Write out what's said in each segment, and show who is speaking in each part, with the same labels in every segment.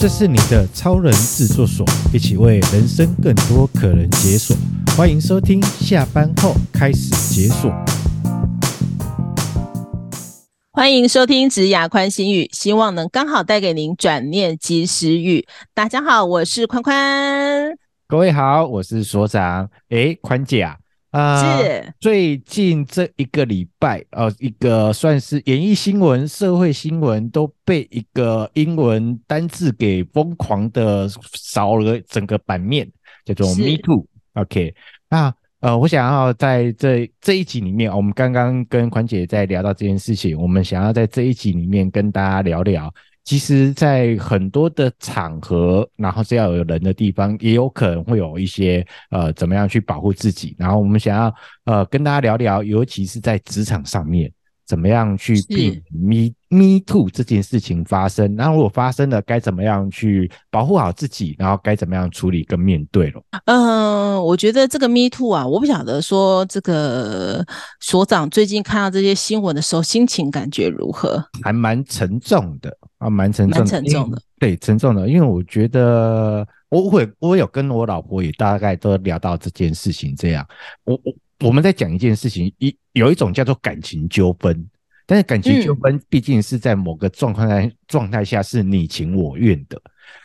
Speaker 1: 这是你的超人制作所，一起为人生更多可能解锁。欢迎收听，下班后开始解锁。
Speaker 2: 欢迎收听职涯宽心语，希望能刚好带给您转念及时雨。大家好，我是宽宽。
Speaker 1: 各位好，我是所长。哎，宽姐啊。啊、呃，是最近这一个礼拜，呃，一个算是演艺新闻、社会新闻都被一个英文单字给疯狂的扫了整个版面，叫做 “Me Too”。OK，那呃，我想要在这这一集里面，我们刚刚跟宽姐在聊到这件事情，我们想要在这一集里面跟大家聊聊。其实，在很多的场合，然后只要有人的地方，也有可能会有一些呃，怎么样去保护自己。然后我们想要呃，跟大家聊聊，尤其是在职场上面，怎么样去避免 me me too 这件事情发生。然后如果发生了，该怎么样去保护好自己？然后该怎么样处理跟面对了？
Speaker 2: 嗯、呃，我觉得这个 me too 啊，我不晓得说这个所长最近看到这些新闻的时候，心情感觉如何？
Speaker 1: 还蛮沉重的。啊，蛮沉重的，
Speaker 2: 沉重的，
Speaker 1: 对，沉重的，因为我觉得我会，我有跟我老婆也大概都聊到这件事情，这样，我我我们在讲一件事情，一有一种叫做感情纠纷，但是感情纠纷毕竟是在某个状况下状态下是你情我愿的，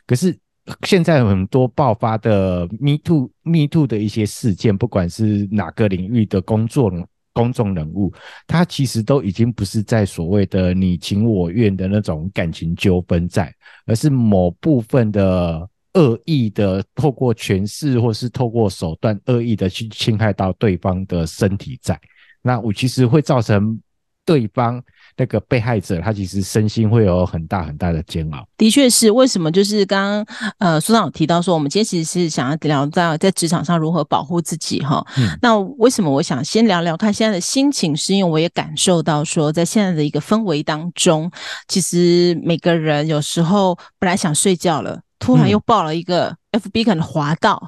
Speaker 1: 可是现在很多爆发的 Me Too Me Too 的一些事件，不管是哪个领域的工作公众人物，他其实都已经不是在所谓的你情我愿的那种感情纠纷在，而是某部分的恶意的透过权势或是透过手段恶意的去侵害到对方的身体在，那我其实会造成对方。那个被害者，他其实身心会有很大很大的煎熬。
Speaker 2: 的确是，为什么？就是刚刚呃，苏长有提到说，我们今天其实是想要聊到在职场上如何保护自己哈。嗯。那为什么我想先聊聊看现在的心情？是因为我也感受到说，在现在的一个氛围当中，其实每个人有时候本来想睡觉了，突然又爆了一个。嗯 FB 可能滑到，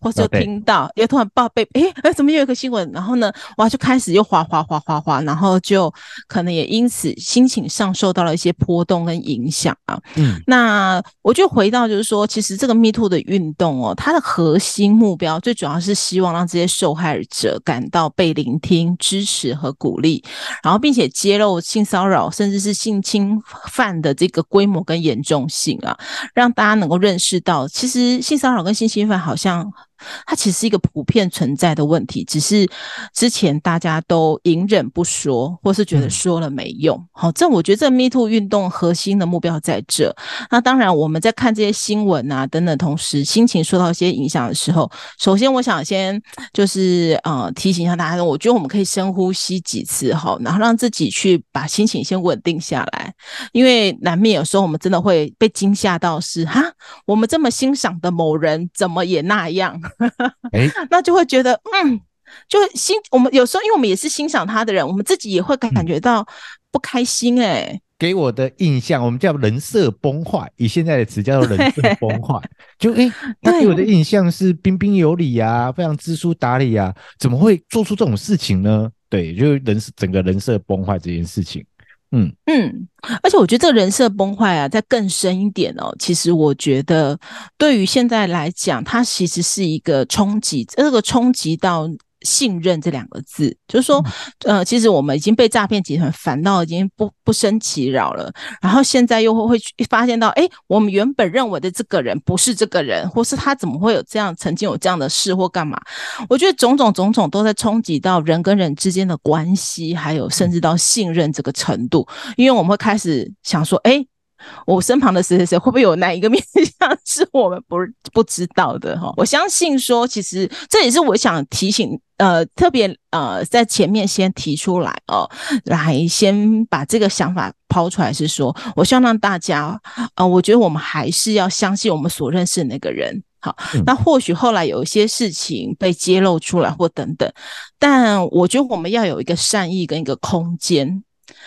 Speaker 2: 或者听到，又突然报被，哎、欸、哎，怎么又有一个新闻？然后呢，哇，就开始又滑滑滑滑滑，然后就可能也因此心情上受到了一些波动跟影响啊。嗯，那我就回到就是说，其实这个 Me Too 的运动哦，它的核心目标最主要是希望让这些受害者感到被聆听、支持和鼓励，然后并且揭露性骚扰甚至是性侵犯的这个规模跟严重性啊，让大家能够认识到，其实。性骚扰跟性侵犯好像。它其实是一个普遍存在的问题，只是之前大家都隐忍不说，或是觉得说了没用。好，这我觉得这 Me Too 运动核心的目标在这。那当然，我们在看这些新闻啊等等，同时心情受到一些影响的时候，首先我想先就是呃提醒一下大家，我觉得我们可以深呼吸几次哈，然后让自己去把心情先稳定下来，因为难免有时候我们真的会被惊吓到是，是哈，我们这么欣赏的某人怎么也那样。哎，那就会觉得，嗯，就欣我们有时候，因为我们也是欣赏他的人，我们自己也会感感觉到不开心、欸。哎，
Speaker 1: 给我的印象，我们叫人设崩坏，以现在的词叫做人设崩坏。就哎，他给我的印象是彬彬有礼啊，非常知书达理啊，怎么会做出这种事情呢？对，就是人整个人设崩坏这件事情。嗯嗯，
Speaker 2: 而且我觉得这个人设崩坏啊，再更深一点哦。其实我觉得，对于现在来讲，它其实是一个冲击，这个冲击到。信任这两个字，就是说，呃，其实我们已经被诈骗集团烦到已经不不生其扰了。然后现在又会会发现到，哎，我们原本认为的这个人不是这个人，或是他怎么会有这样曾经有这样的事或干嘛？我觉得种种种种都在冲击到人跟人之间的关系，还有甚至到信任这个程度。因为我们会开始想说，哎。我身旁的谁谁谁会不会有哪一个面相 是我们不不知道的哈？我相信说，其实这也是我想提醒，呃，特别呃，在前面先提出来哦，来先把这个想法抛出来，是说，我希望让大家，呃，我觉得我们还是要相信我们所认识的那个人，好，那或许后来有一些事情被揭露出来或等等，但我觉得我们要有一个善意跟一个空间，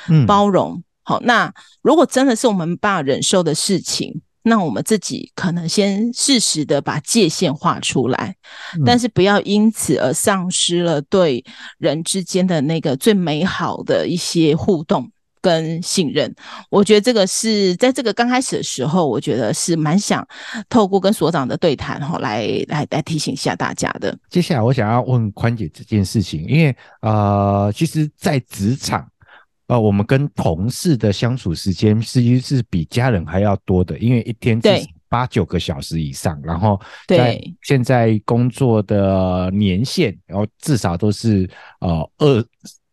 Speaker 2: 嗯，包容。好，那如果真的是我们无法忍受的事情，那我们自己可能先适时的把界限画出来，嗯，但是不要因此而丧失了对人之间的那个最美好的一些互动跟信任。我觉得这个是在这个刚开始的时候，我觉得是蛮想透过跟所长的对谈哈，来来来提醒一下大家的。
Speaker 1: 接下来我想要问宽姐这件事情，因为呃，其实，在职场。呃，我们跟同事的相处时间实际是比家人还要多的，因为一天至少八九个小时以上，然后在现在工作的年限，然后至少都是呃二，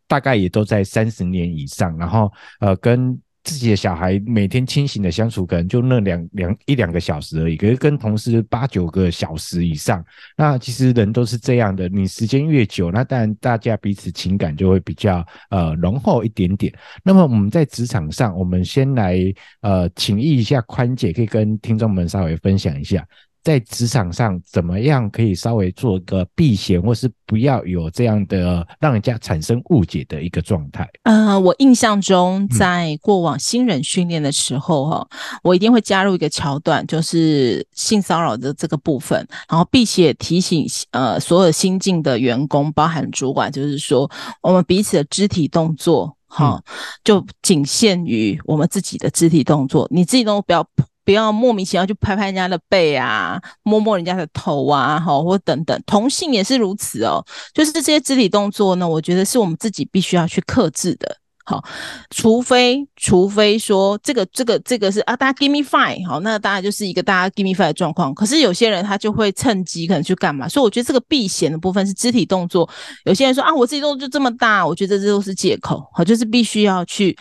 Speaker 1: 大概也都在三十年以上，然后呃跟。自己的小孩每天清醒的相处，可能就那两两一两个小时而已。可是跟同事八九个小时以上，那其实人都是这样的。你时间越久，那当然大家彼此情感就会比较呃浓厚一点点。那么我们在职场上，我们先来呃请益一下宽姐，可以跟听众们稍微分享一下。在职场上怎么样可以稍微做个避嫌，或是不要有这样的让人家产生误解的一个状态？
Speaker 2: 呃，我印象中在过往新人训练的时候，哈、嗯，我一定会加入一个桥段，就是性骚扰的这个部分，然后并且提醒呃所有新进的员工，包含主管，就是说我们彼此的肢体动作，哈、嗯，就仅限于我们自己的肢体动作，你自己都不要。不要莫名其妙去拍拍人家的背啊，摸摸人家的头啊，好，或等等，同性也是如此哦。就是这些肢体动作呢，我觉得是我们自己必须要去克制的。好，除非除非说这个这个这个是啊，大家 give me five，好，那当然就是一个大家 give me five 的状况。可是有些人他就会趁机可能去干嘛，所以我觉得这个避嫌的部分是肢体动作。有些人说啊，我自己动作就这么大，我觉得这都是借口。好，就是必须要去。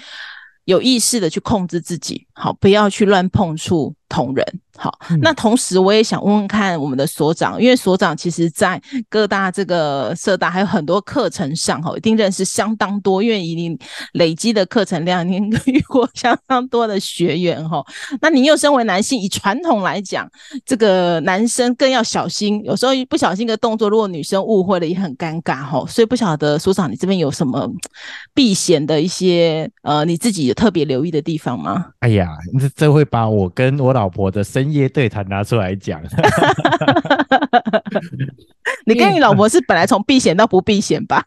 Speaker 2: 有意识的去控制自己，好，不要去乱碰触同仁。好，那同时我也想问问看我们的所长，因为所长其实在各大这个社大还有很多课程上，哈，一定认识相当多，因为已经累积的课程量，您遇过相当多的学员，哈。那您又身为男性，以传统来讲，这个男生更要小心，有时候一不小心一个动作，如果女生误会了，也很尴尬，哈。所以不晓得所长，你这边有什么避嫌的一些呃，你自己有特别留意的地方吗？
Speaker 1: 哎呀，这这会把我跟我老婆的深夜对谈拿出来讲，
Speaker 2: 你跟你老婆是本来从避嫌到不避嫌吧？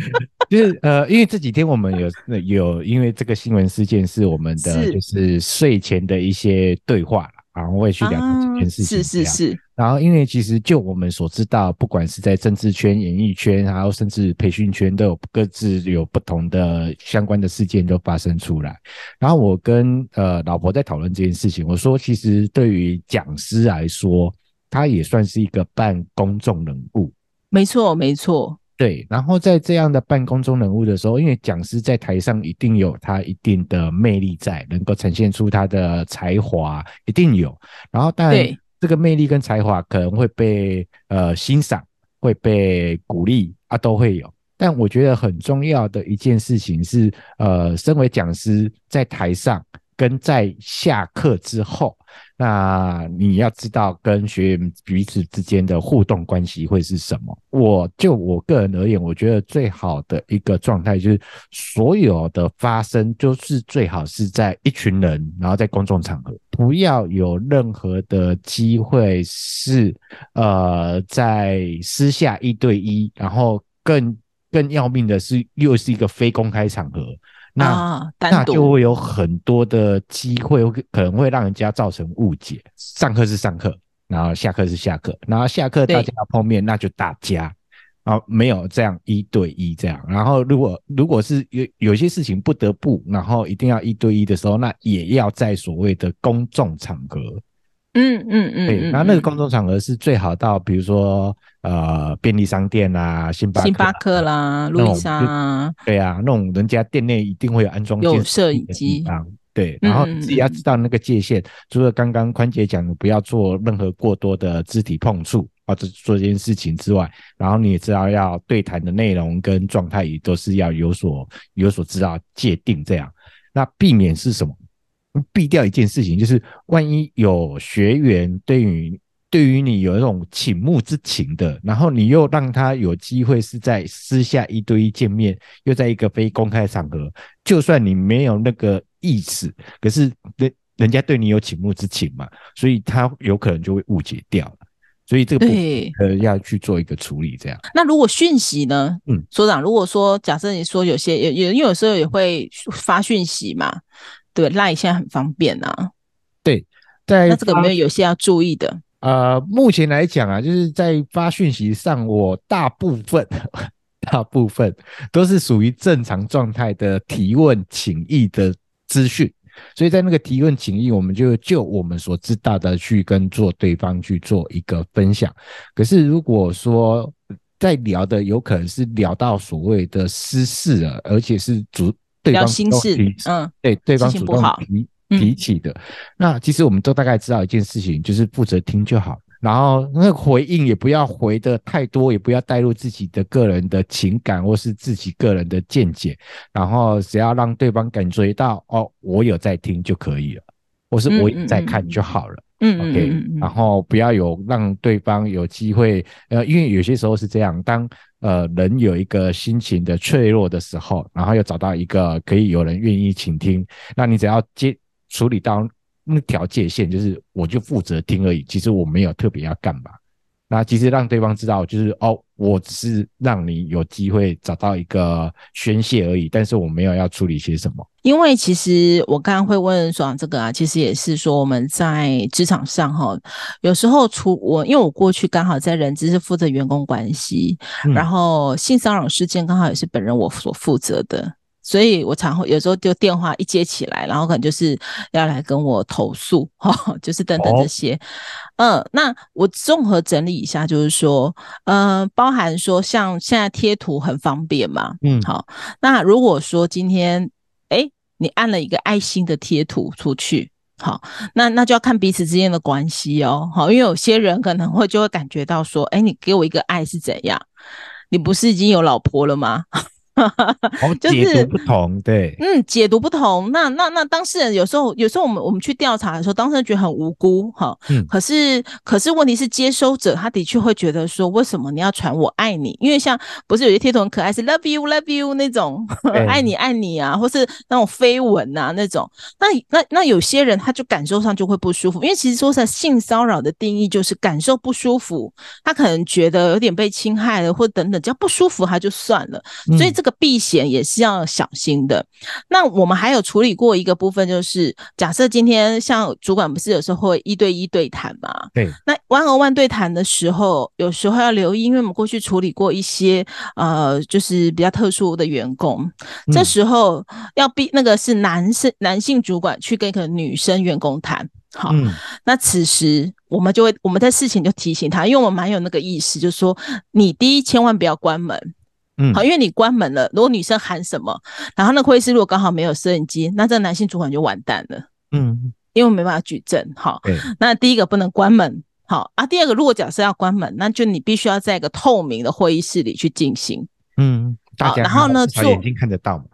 Speaker 1: 就是呃，因为这几天我们有有，因为这个新闻事件是我们的就是睡前的一些对话。然后我也去聊这件事情，啊，是是是。然后因为其实就我们所知道，不管是在政治圈、演艺圈，然后甚至培训圈，都有各自有不同的相关的事件都发生出来。然后我跟呃老婆在讨论这件事情，我说其实对于讲师来说，他也算是一个半公众人物。
Speaker 2: 没错，没错。
Speaker 1: 对，然后在这样的半公中人物的时候，因为讲师在台上一定有他一定的魅力在，能够呈现出他的才华，一定有。然后当然，这个魅力跟才华可能会被呃欣赏，会被鼓励啊，都会有。但我觉得很重要的一件事情是，呃，身为讲师在台上跟在下课之后。那你要知道跟学员彼此之间的互动关系会是什么？我就我个人而言，我觉得最好的一个状态就是所有的发生就是最好是在一群人，然后在公众场合，不要有任何的机会是呃在私下一对一，然后更更要命的是又是一个非公开场合。那、啊、那就会有很多的机会，可能会让人家造成误解。上课是上课，然后下课是下课，然后下课大家要碰面，那就大家啊，没有这样一对一这样。然后如果如果是有有些事情不得不，然后一定要一对一的时候，那也要在所谓的公众场合。
Speaker 2: 嗯嗯嗯，
Speaker 1: 对，然后那个公众场合是最好到，比如说呃便利商店啊、星巴
Speaker 2: 星巴克啦、路易莎啊，
Speaker 1: 对啊，那种人家店内一定会有安装有摄影机，对，然后自己要知道那个界限，嗯、除了刚刚宽姐讲的不要做任何过多的肢体碰触或者做这件事情之外，然后你也知道要对谈的内容跟状态也都是要有所有所知道界定这样，那避免是什么？避掉一件事情，就是万一有学员对于对于你有一种倾慕之情的，然后你又让他有机会是在私下一对一见面，又在一个非公开场合，就算你没有那个意思，可是人人家对你有倾慕之情嘛，所以他有可能就会误解掉了。所以这个部分呃要去做一个处理，这样。
Speaker 2: 那如果讯息呢？
Speaker 1: 嗯，
Speaker 2: 所长，如果说假设你说有些有有，因为有时候也会发讯息嘛，对，LINE 现在很方便啊。
Speaker 1: 对，在
Speaker 2: 那这个有没有有些要注意的？
Speaker 1: 呃，目前来讲啊，就是在发讯息上，我大部分 大部分都是属于正常状态的提问请益的资讯。所以在那个提问请益，我们就就我们所知道的去跟做对方去做一个分享。可是如果说在聊的有可能是聊到所谓的私事了，而且是主对方心事，嗯，对，对方主动提提起的，那其实我们都大概知道一件事情，就是负责听就好。然后那个回应也不要回的太多，也不要带入自己的个人的情感或是自己个人的见解，然后只要让对方感觉到哦，我有在听就可以了，或是我有在看就好了。嗯，OK，然后不要有让对方有机会，呃，因为有些时候是这样，当呃人有一个心情的脆弱的时候，然后又找到一个可以有人愿意倾听，那你只要接处理到。那条界限就是，我就负责听而已。其实我没有特别要干嘛。那其实让对方知道，就是哦，我只是让你有机会找到一个宣泄而已。但是我没有要处理些什么。
Speaker 2: 因为其实我刚刚会问爽这个啊，其实也是说我们在职场上哈，有时候除我，因为我过去刚好在人资是负责员工关系，嗯、然后性骚扰事件刚好也是本人我所负责的。所以我常会有时候就电话一接起来，然后可能就是要来跟我投诉，哈，就是等等这些。嗯、呃，那我综合整理一下，就是说，呃，包含说像现在贴图很方便嘛，嗯，好。那如果说今天，哎，你按了一个爱心的贴图出去，好，那那就要看彼此之间的关系哦，好，因为有些人可能会就会感觉到说，诶，你给我一个爱是怎样？你不是已经有老婆了吗？哈就是
Speaker 1: 解读不同，对，
Speaker 2: 嗯，解读不同。那那那当事人有时候，有时候我们我们去调查的时候，当事人觉得很无辜，哈，嗯，可是可是问题是接收者他的确会觉得说，为什么你要传我爱你？因为像不是有些贴图很可爱，是 love you love you 那种，欸、爱你爱你啊，或是那种飞吻啊那种。那那那有些人他就感受上就会不舒服，因为其实说在性骚扰的定义就是感受不舒服，他可能觉得有点被侵害了，或等等，只要不舒服他就算了，所以这个。这个避险也是要小心的。那我们还有处理过一个部分，就是假设今天像主管不是有时候会一对一对谈嘛？
Speaker 1: 对。
Speaker 2: 那 one on one 对谈的时候，有时候要留意，因为我们过去处理过一些呃，就是比较特殊的员工，这时候要避那个是男生男性主管去跟一个女生员工谈。好，那此时我们就会我们在事情就提醒他，因为我们蛮有那个意识，就是说你第一千万不要关门。嗯，好，因为你关门了，如果女生喊什么，然后那个会议室如果刚好没有摄影机，那这个男性主管就完蛋了。嗯，因为没办法举证。好，那第一个不能关门。好啊，第二个如果假设要关门，那就你必须要在一个透明的会议室里去进行。
Speaker 1: 嗯，大家然后呢，做眼睛看得到嘛？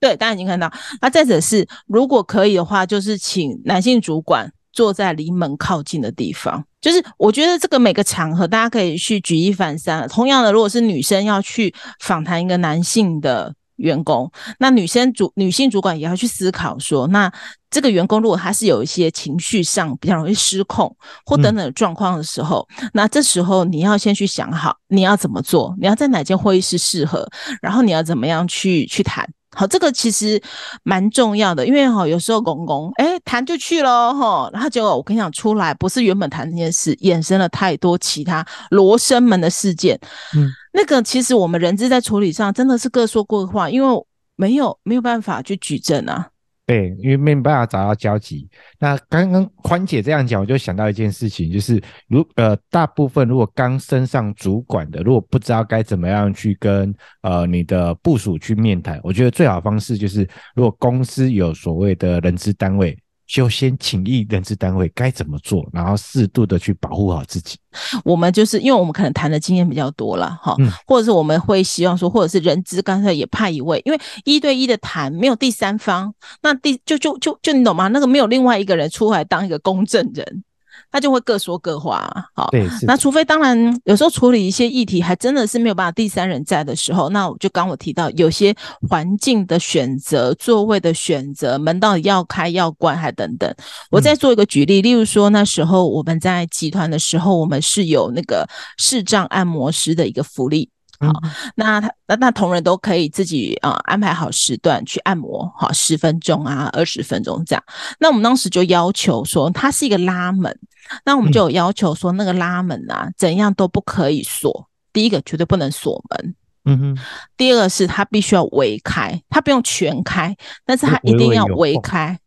Speaker 2: 对，大家眼睛看到。那再者是，如果可以的话，就是请男性主管坐在离门靠近的地方。就是我觉得这个每个场合大家可以去举一反三。同样的，如果是女生要去访谈一个男性的员工，那女生主女性主管也要去思考说，那这个员工如果他是有一些情绪上比较容易失控或等等状况的时候，嗯，那这时候你要先去想好你要怎么做，你要在哪间会议室适合，然后你要怎么样去去谈。好，这个其实蛮重要的，因为哈，有时候公公哎谈就去了哈，然后结果我跟你讲出来，不是原本谈这件事，衍生了太多其他罗生门的事件。嗯，那个其实我们人质在处理上真的是各说各话，因为没有没有办法去举证啊。
Speaker 1: 对，因为没办法找到交集。那刚刚宽姐这样讲，我就想到一件事情，就是如呃，大部分如果刚升上主管的，如果不知道该怎么样去跟呃你的部属去面谈，我觉得最好方式就是，如果公司有所谓的人资单位。就先请益人资单位该怎么做，然后适度的去保护好自己。
Speaker 2: 我们就是因为我们可能谈的经验比较多了哈，或者是我们会希望说，或者是人资刚才也派一位，因为一对一的谈没有第三方，那第就就就就你懂吗？那个没有另外一个人出来当一个公证人，他就会各说各话。好，
Speaker 1: 对，
Speaker 2: 那除非当然有时候处理一些议题，还真的是没有办法第三人在的时候，那我就刚我提到有些环境的选择、座位的选择、门到底要开要关还等等。我再做一个举例，嗯、例如说那时候我们在集团的时候，我们是有那个视障按摩师的一个福利。好，那他那那同仁都可以自己啊、呃、安排好时段去按摩，好，十分钟啊，二十分钟这样。那我们当时就要求说，它是一个拉门，那我们就有要求说，那个拉门啊，怎样都不可以锁。第一个绝对不能锁门，嗯哼。第二个是它必须要围开，它不用全开，但是它一定要微开。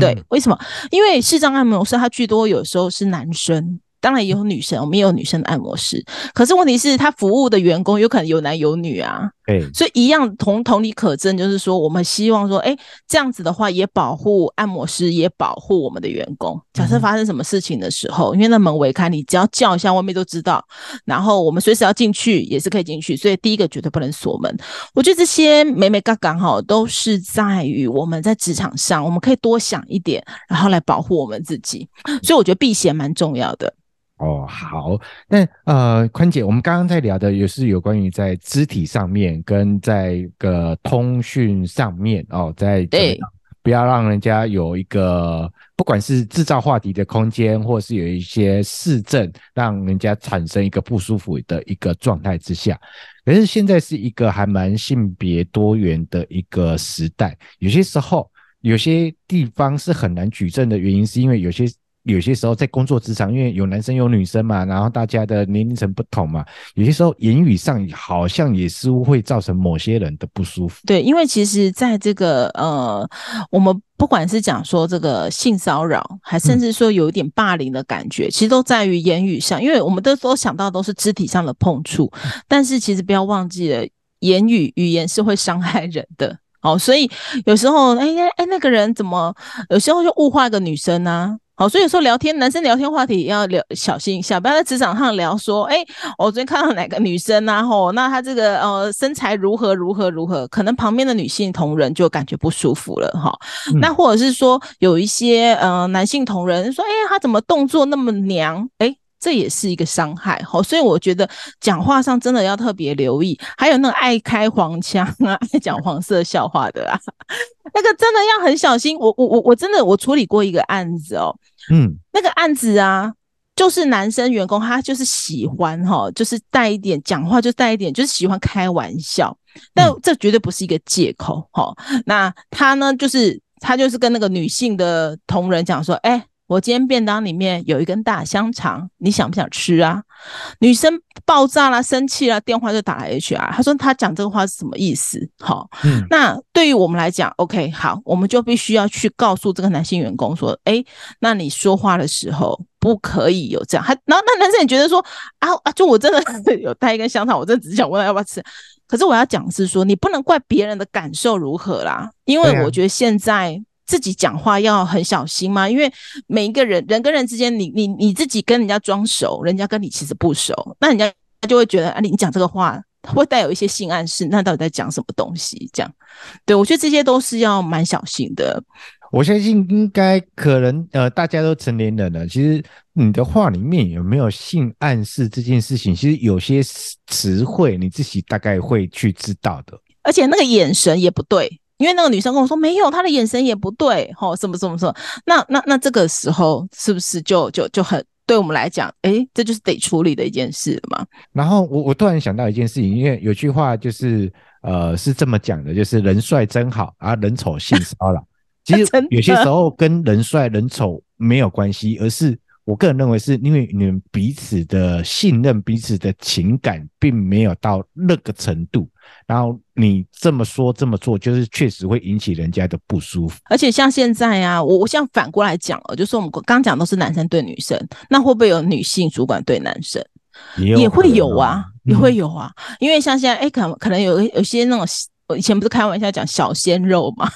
Speaker 2: 对，为什么？因为视障按摩师他居多有时候是男生。当然也有女生，我们也有女生的按摩师。可是问题是，他服务的员工有可能有男有女啊。对，所以一样同同理可证，就是说，我们希望说，哎，这样子的话也保护按摩师，也保护我们的员工。假设发生什么事情的时候，嗯、因为那门微开，你只要叫一下，外面都知道。然后我们随时要进去，也是可以进去。所以第一个绝对不能锁门。我觉得这些美美嘎嘎哈，都是在于我们在职场上，我们可以多想一点，然后来保护我们自己。所以我觉得避嫌蛮重要的。
Speaker 1: 哦，好，那呃，宽姐，我们刚刚在聊的也是有关于在肢体上面跟在个通讯上面哦，在对，不要让人家有一个不管是制造话题的空间，或是有一些市政，让人家产生一个不舒服的一个状态之下。可是现在是一个还蛮性别多元的一个时代，有些时候有些地方是很难举证的原因，是因为有些。有些时候在工作职场，因为有男生有女生嘛，然后大家的年龄层不同嘛，有些时候言语上好像也似乎会造成某些人的不舒服。
Speaker 2: 对，因为其实在这个呃，我们不管是讲说这个性骚扰，还甚至说有一点霸凌的感觉，其实都在于言语上，因为我们都都想到都是肢体上的碰触，但是其实不要忘记了，言语语言是会伤害人的。哦，所以有时候，哎哎哎，那个人怎么有时候就物化一个女生呢、好，所以有时候聊天，男生聊天话题也要聊小心一下，不要在职场上聊说，哎，我昨天看到哪个女生啊，吼，那她这个呃身材如何如何如何，可能旁边的女性同仁就感觉不舒服了，哈、嗯。那或者是说有一些呃男性同仁说，哎，她怎么动作那么娘，哎。这也是一个伤害，好，所以我觉得讲话上真的要特别留意。还有那个爱开黄腔啊，爱讲黄色笑话的啊，那个真的要很小心。我我我我真的我处理过一个案子哦，嗯，那个案子啊，就是男生员工他就是喜欢哈，就是带一点讲话就带一点，就是喜欢开玩笑，但这绝对不是一个借口哈。那他呢，就是他就是跟那个女性的同仁讲说，哎。我今天便当里面有一根大香肠，你想不想吃啊？女生爆炸了，生气了，电话就打来 HR，他说他讲这个话是什么意思？好，嗯，那对于我们来讲，OK，好，我们就必须要去告诉这个男性员工说，诶，那你说话的时候不可以有这样。他，然后那男生也觉得说，啊啊，就我真的有带一根香肠，我真的只是想问他要不要吃。可是我要讲的是说，你不能怪别人的感受如何啦，因为我觉得现在。自己讲话要很小心吗，因为每一个人人跟人之间，你你你自己跟人家装熟，人家跟你其实不熟，那人家就会觉得啊，你讲这个话会带有一些性暗示，那到底在讲什么东西？这样，对，我觉得这些都是要蛮小心的。
Speaker 1: 我相信应该可能呃，大家都成年人了，其实你的话里面有没有性暗示这件事情，其实有些词汇你自己大概会去知道的，
Speaker 2: 而且那个眼神也不对。因为那个女生跟我说没有，她的眼神也不对，吼，什么什么什么，那那那这个时候是不是就就就很对我们来讲，哎，这就是得处理的一件事了嘛？
Speaker 1: 然后我我突然想到一件事情，因为有句话就是呃是这么讲的，就是人帅真好啊，人丑性骚扰。其实 有些时候跟人帅人丑没有关系，而是。我个人认为是因为你们彼此的信任、彼此的情感并没有到那个程度，然后你这么说这么做，就是确实会引起人家的不舒服。
Speaker 2: 而且像现在啊，我我像反过来讲哦，就是我们刚讲都是男生对女生，那会不会有女性主管对男生？也，也会有啊，也会有啊。因为像现在，哎，可能可能有有些那种我以前不是开玩笑讲小鲜肉嘛，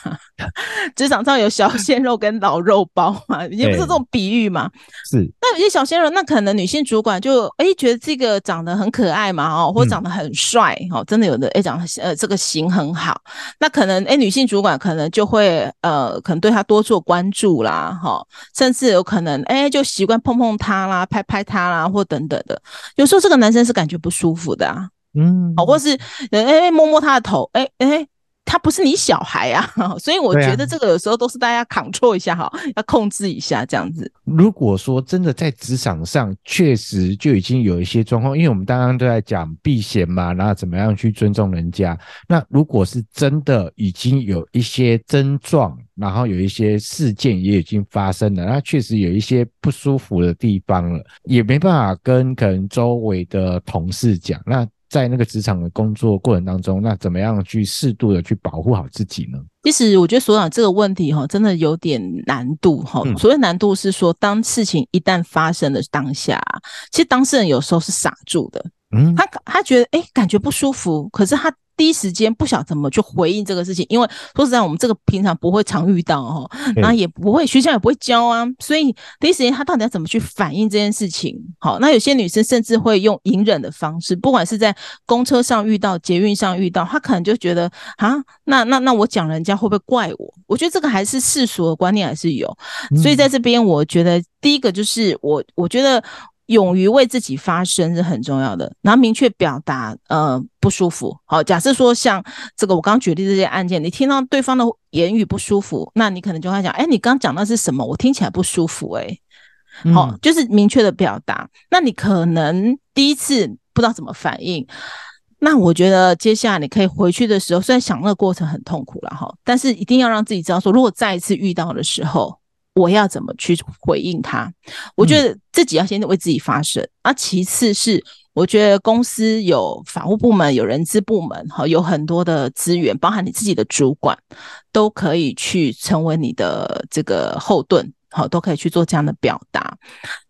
Speaker 2: 职场上有小鲜肉跟老肉包嘛，也不是这种比喻嘛。
Speaker 1: 是，
Speaker 2: 那有些小鲜肉，那可能女性主管就哎、欸、觉得这个长得很可爱嘛，哦，或者长得很帅，哦、嗯，真的有的哎、欸、长得呃这个型很好，那可能哎、欸、女性主管可能就会呃可能对他多做关注啦，哈，甚至有可能哎、欸、就习惯碰碰他啦，拍拍他啦，或等等的。有时候这个男生是感觉不舒服的啊。嗯，好，或是哎、欸、摸摸他的头，哎、欸、哎、欸，他不是你小孩啊，所以我觉得这个有时候都是大家 control 一下哈，要控制一下这样子。
Speaker 1: 如果说真的在职场上确实就已经有一些状况，因为我们刚刚都在讲避嫌嘛，然后怎么样去尊重人家。那如果是真的已经有一些症状，然后有一些事件也已经发生了，那确实有一些不舒服的地方了，也没办法跟可能周围的同事讲，那。在那个职场的工作过程当中，那怎么样去适度的去保护好自己呢？
Speaker 2: 其实我觉得所长这个问题哈，真的有点难度哈。所谓难度是说，当事情一旦发生的当下，其实当事人有时候是傻住的。嗯，他他觉得哎、欸，感觉不舒服，可是他。第一时间不晓得怎么去回应这个事情，因为说实在，我们这个平常不会常遇到哈，然后也不会学校也不会教啊，所以第一时间他到底要怎么去反应这件事情？好，那有些女生甚至会用隐忍的方式，不管是在公车上遇到、捷运上遇到，她可能就觉得啊，那那那我讲人家会不会怪我？我觉得这个还是世俗的观念还是有，所以在这边我觉得第一个就是我我觉得。勇于为自己发声是很重要的，然后明确表达呃不舒服。好，假设说像这个我刚举例这些案件，你听到对方的言语不舒服，那你可能就会讲，哎，你刚讲的是什么？我听起来不舒服，欸，哎，好，就是明确的表达。那你可能第一次不知道怎么反应，那我觉得接下来你可以回去的时候，虽然想那个过程很痛苦了哈，但是一定要让自己知道说，如果再一次遇到的时候。我要怎么去回应他？我觉得自己要先为自己发声，啊，其次是我觉得公司有法务部门、有人资部门，哈，有很多的资源，包含你自己的主管，都可以去成为你的这个后盾，好，都可以去做这样的表达。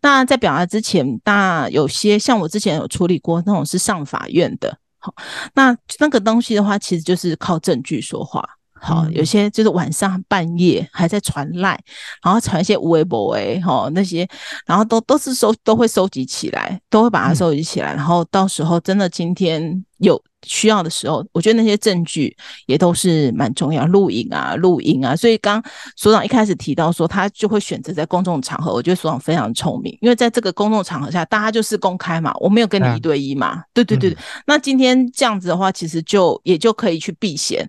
Speaker 2: 那在表达之前，那有些像我之前有处理过那种是上法院的，好，那那个东西的话，其实就是靠证据说话。好，有些就是晚上半夜还在传赖，然后传一些无微博诶，哈那些，然后都都是收都会收集起来，都会把它收集起来，然后到时候真的今天有需要的时候，我觉得那些证据也都是蛮重要，录影啊、录音啊。所以刚所长一开始提到说，他就会选择在公众场合，我觉得所长非常聪明，因为在这个公众场合下，大家就是公开嘛，我没有跟你一对一嘛，对对对。那今天这样子的话，其实就也就可以去避嫌。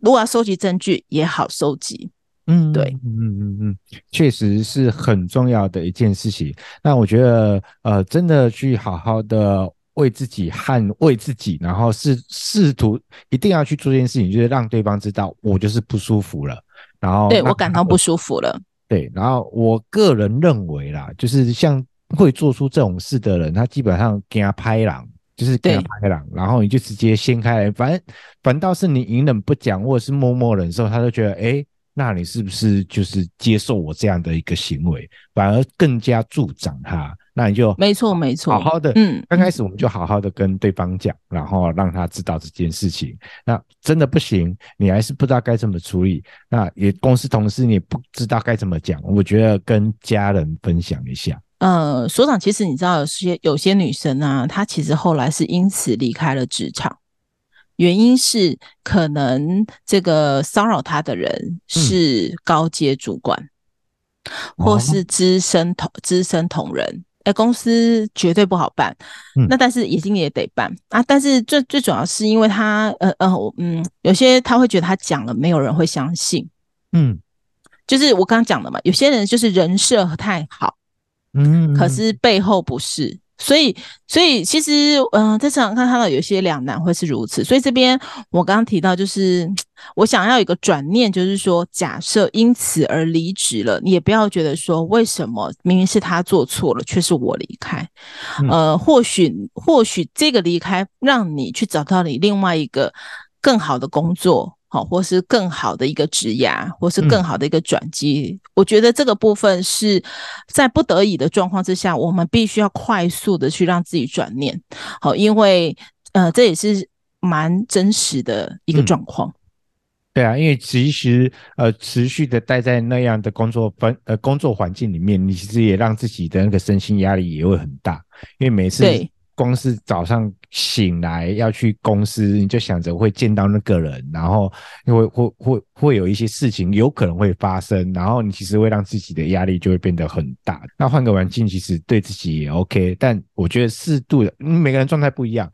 Speaker 2: 如果要收集证据也好收集，嗯，对，
Speaker 1: 嗯嗯嗯，确实是很重要的一件事情。那我觉得，呃，真的去好好的为自己捍卫自己，然后试试图一定要去做这件事情，就是让对方知道我就是不舒服了，然后
Speaker 2: 对我感到不舒服了。
Speaker 1: 对，然后我个人认为啦，就是像会做出这种事的人，他基本上给他拍狼。就是给他拍了，然后你就直接掀开来，反正反倒是你隐忍不讲，或者是默默忍受，他就觉得，哎，那你是不是就是接受我这样的一个行为，反而更加助长他？那你就
Speaker 2: 没错没错，
Speaker 1: 好好的，嗯，刚开始我们就好好的跟对方讲，然后让他知道这件事情。那真的不行，你还是不知道该怎么处理，那也公司同事你也不知道该怎么讲，我觉得跟家人分享一下。
Speaker 2: 呃，所长，其实你知道，有些有些女生啊，她其实后来是因此离开了职场，原因是可能这个骚扰她的人是高阶主管，嗯、或是资深同资深同仁，哎，公司绝对不好办。嗯、那但是已经也得办。啊，但是最最主要是因为他，呃呃，嗯，有些他会觉得他讲了没有人会相信，嗯，就是我刚刚讲的嘛，有些人就是人设太好。嗯，可是背后不是，所以，所以其实，嗯、呃，在职场看到有些两难会是如此。所以这边我刚刚提到，就是 我想要有一个转念，就是说，假设因此而离职了，你也不要觉得说，为什么明明是他做错了，却是我离开。呃，或许，或许这个离开让你去找到你另外一个更好的工作。好，或是更好的一个职涯，或是更好的一个转机，嗯，我觉得这个部分是在不得已的状况之下，我们必须要快速的去让自己转念。好，因为呃，这也是蛮真实的一个状况。嗯
Speaker 1: 对啊，因为其实呃，持续的待在那样的工作分呃工作环境里面，你其实也让自己的那个身心压力也会很大。因为每次光是早上醒来要去公司，你就想着会见到那个人，然后因为会会会有一些事情有可能会发生，然后你其实会让自己的压力就会变得很大。那换个环境，其实对自己也 OK，但我觉得适度的，嗯，每个人状态不一样，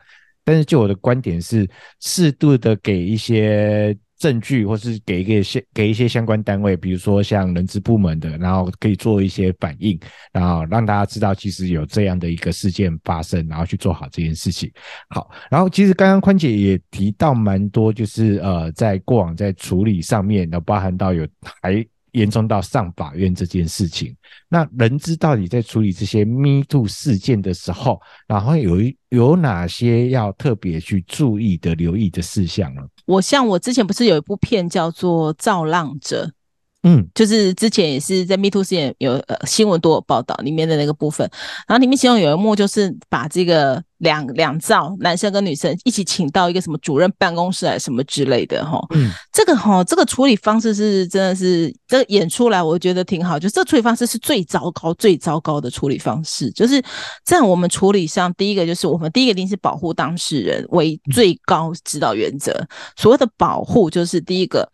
Speaker 1: 但是就我的观点是，适度的给一些。证据，或是给一个相给一些相关单位，比如说像人资部门的，然后可以做一些反应，然后让大家知道其实有这样的一个事件发生，然后去做好这件事情。好，然后其实刚刚宽姐也提到蛮多，就是呃，在过往在处理上面，然后包含到有还。严重到上法院这件事情，那人资到底在处理这些 Me Too 事件的时候，然后有一有哪些要特别去注意的、留意的事项呢？
Speaker 2: 我像我之前不是有一部片叫做《造浪者》。
Speaker 1: 嗯，
Speaker 2: 就是之前也是在 Me Too 事件有呃新闻都有报道里面的那个部分，然后里面其中有一幕就是把这个两两造男生跟女生一起请到一个什么主任办公室来什么之类的哈，
Speaker 1: 嗯，
Speaker 2: 这个哈这个处理方式是真的是这个演出来我觉得挺好，就这处理方式是最糟糕最糟糕的处理方式，就是在我们处理上，第一个就是我们第一个一定是保护当事人为最高指导原则，所谓的保护就是第一个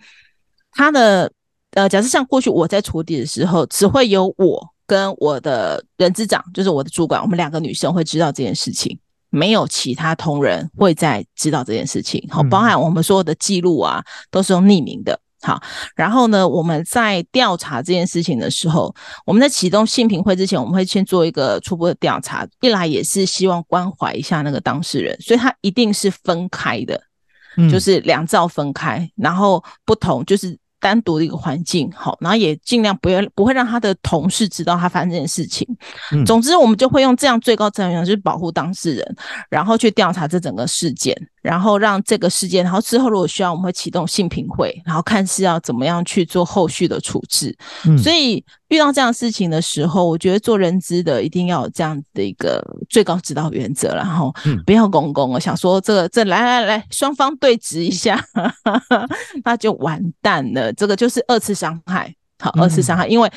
Speaker 2: 他的。呃，假设像过去我在处理的时候，只会有我跟我的人资长，就是我的主管，我们两个女生会知道这件事情，没有其他同仁会再知道这件事情。好，包含我们所有的记录啊，都是用匿名的。好，然后呢，我们在调查这件事情的时候，我们在启动性评会之前，我们会先做一个初步的调查，一来也是希望关怀一下那个当事人，所以他一定是分开的，就是两造分开，然后不同就是。单独的一个环境，好，然后也尽量不要不会让他的同事知道他发生这件事情。嗯，总之，我们就会用这样最高责任，就是保护当事人，然后去调查这整个事件。然后让这个事件，然后之后如果需要，我们会启动性评会，然后看是要怎么样去做后续的处置。嗯，所以遇到这样的事情的时候，我觉得做人资的一定要有这样的一个最高指导原则，然后不要公公啊，想说这个这来来来，双方对峙一下，那就完蛋了，这个就是二次伤害。好，二次伤害，因为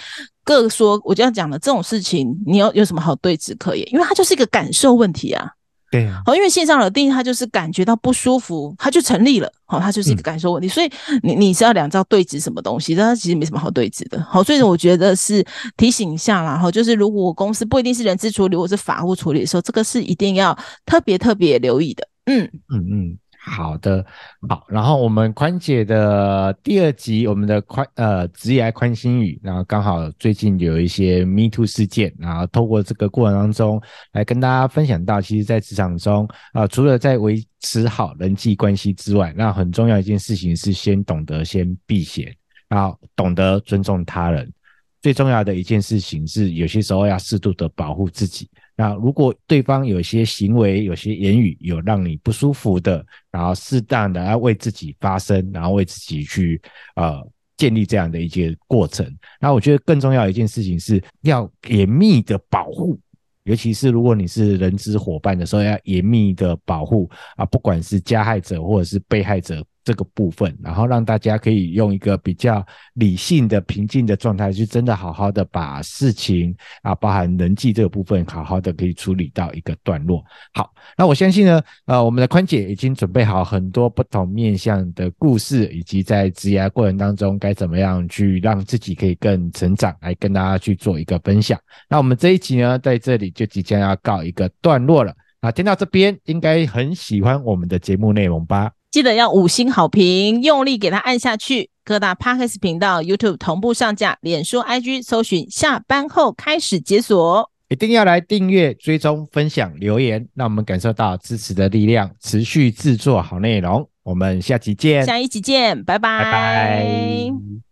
Speaker 2: 各说，我就要讲了，这种事情你有有什么好对峙可言？因为它就是一个感受问题啊。
Speaker 1: 对啊，
Speaker 2: 好，因为线上的定义，他就是感觉到不舒服，他就成立了。好，他就是一个感受问题，所以你你是要两招对峙什么东西？但它其实没什么好对峙的。好，所以我觉得是提醒一下啦。哈，就是如果公司不一定是人资处理，或是法务处理的时候，这个是一定要特别特别留意的。嗯
Speaker 1: 嗯嗯。好的，好，然后我们宽姐的第二集，我们的宽呃职涯宽心语，然后刚好最近有一些 Me Too 事件，然后透过这个过程当中来跟大家分享到，其实，在职场中啊、除了在维持好人际关系之外，那很重要一件事情是先懂得先避嫌，然后懂得尊重他人，最重要的一件事情是有些时候要适度的保护自己。那如果对方有些行为、有些言语有让你不舒服的，然后适当的要为自己发声，然后为自己去呃建立这样的一些过程。那我觉得更重要一件事情是要严密的保护，尤其是如果你是人资伙伴的时候，要严密的保护啊，不管是加害者或者是被害者。这个部分，然后让大家可以用一个比较理性的、平静的状态，去真的好好的把事情啊，包含人际这个部分，好好的可以处理到一个段落。好，那我相信呢，呃，我们的宽姐已经准备好很多不同面向的故事，以及在职涯过程当中该怎么样去让自己可以更成长，来跟大家去做一个分享。那我们这一集呢，在这里就即将要告一个段落了。啊，听到这边应该很喜欢我们的节目内容吧？
Speaker 2: 记得要五星好评，用力给它按下去。各大 Podcast 频道、YouTube 同步上架，脸书、IG 搜寻下班后开始解锁，
Speaker 1: 一定要来订阅、追踪、分享、留言，让我们感受到支持的力量，持续制作好内容。我们下期见，
Speaker 2: 下一期见，拜拜。
Speaker 1: 拜拜。